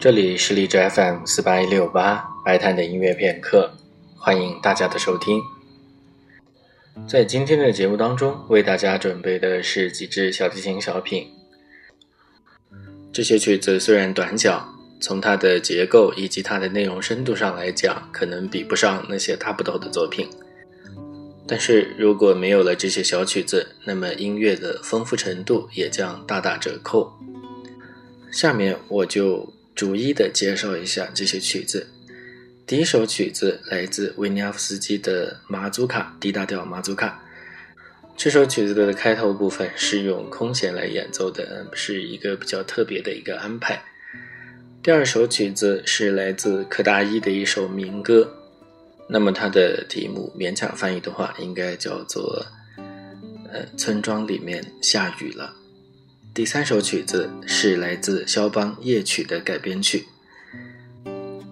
这里是荔枝 FM 四八一六八白谈的音乐片刻，欢迎大家的收听。在今天的节目当中，为大家准备的是几支小提琴小品。这些曲子虽然短小，从它的结构以及它的内容深度上来讲，可能比不上那些大不头的作品。但是如果没有了这些小曲子，那么音乐的丰富程度也将大打折扣。下面我就逐一的介绍一下这些曲子。第一首曲子来自维尼亚夫斯基的马祖卡 D 大调马祖卡。这首曲子的开头部分是用空弦来演奏的，是一个比较特别的一个安排。第二首曲子是来自柯达伊的一首民歌。那么它的题目勉强翻译的话，应该叫做“呃，村庄里面下雨了”。第三首曲子是来自肖邦夜曲的改编曲。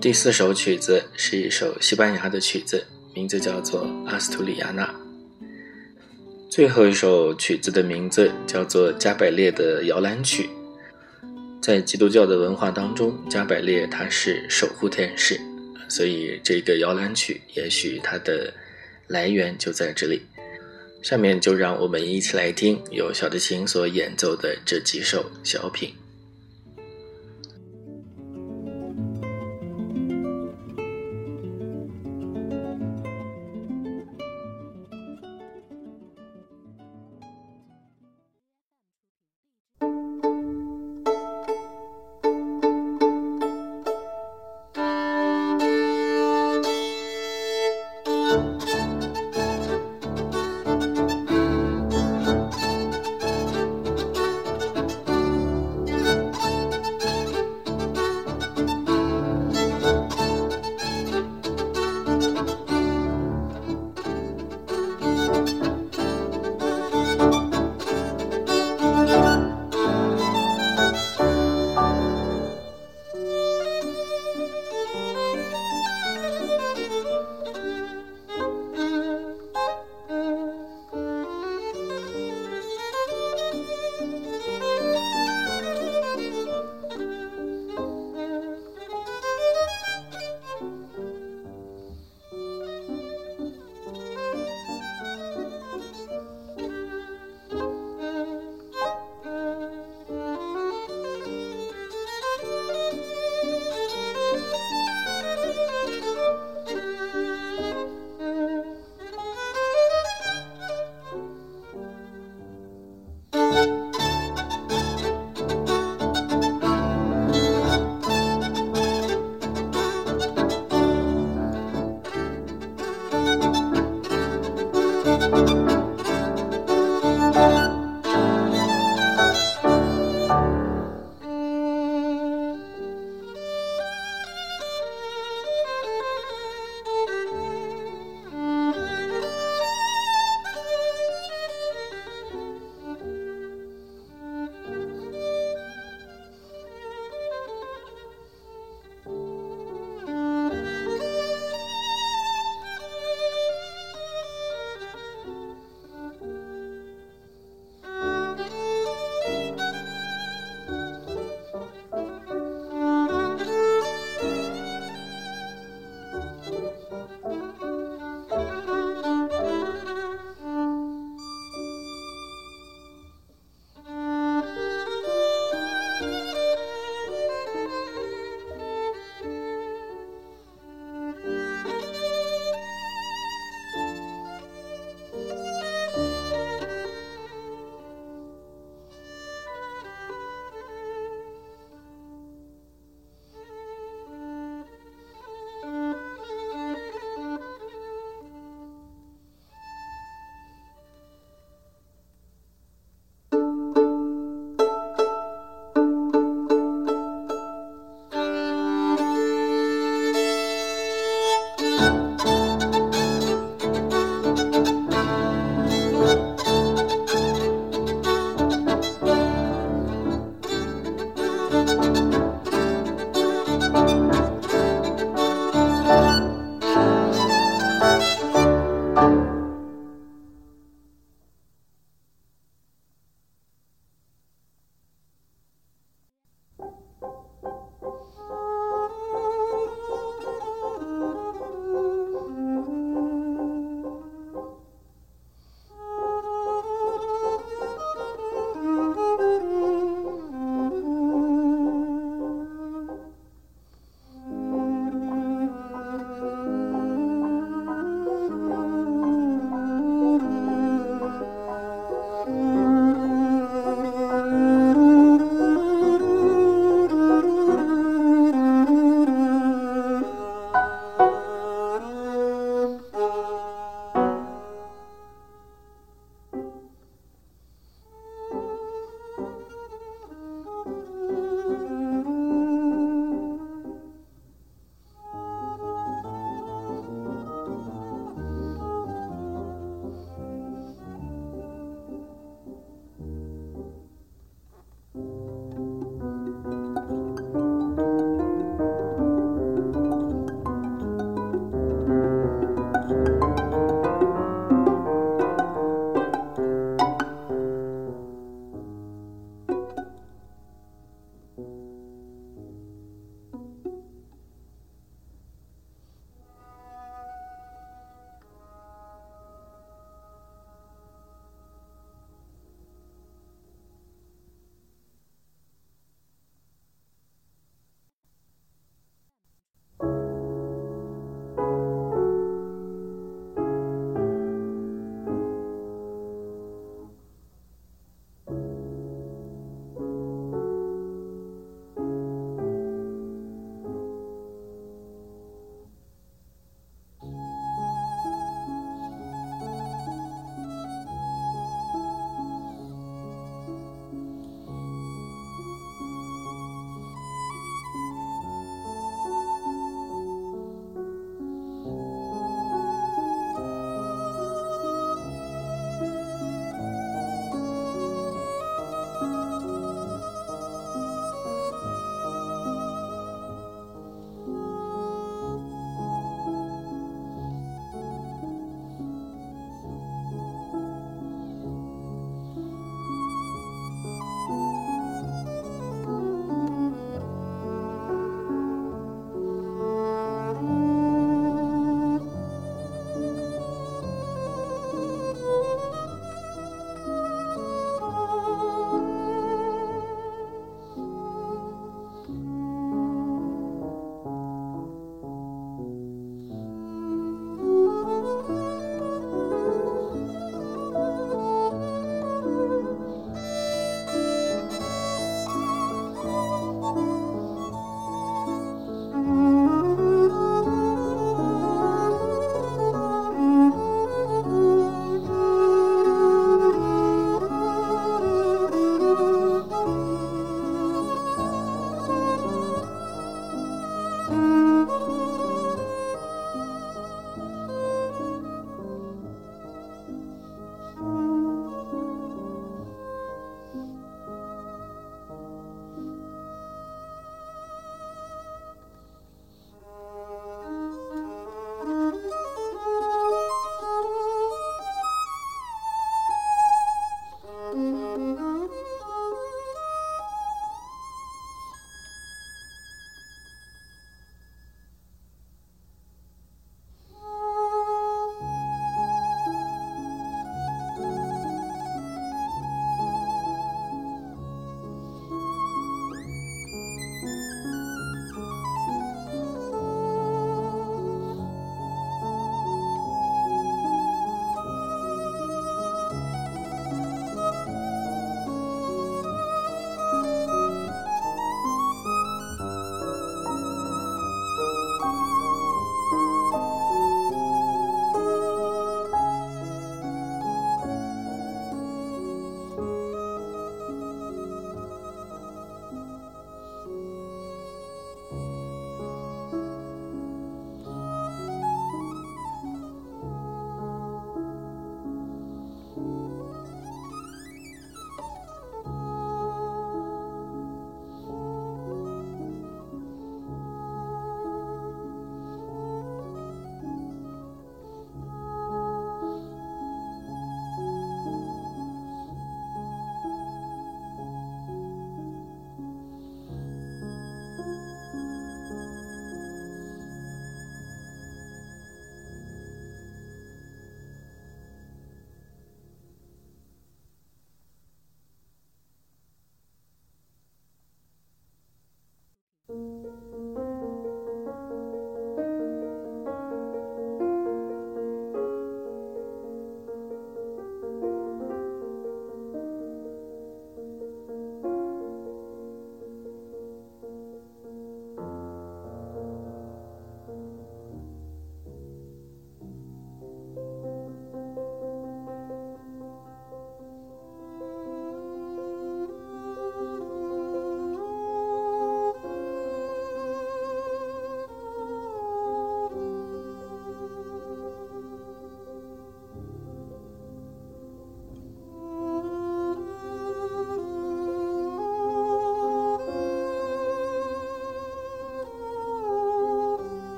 第四首曲子是一首西班牙的曲子，名字叫做《阿斯图里亚纳》。最后一首曲子的名字叫做加百列的摇篮曲。在基督教的文化当中，加百列他是守护天使。所以这个摇篮曲，也许它的来源就在这里。下面就让我们一起来听由小提琴所演奏的这几首小品。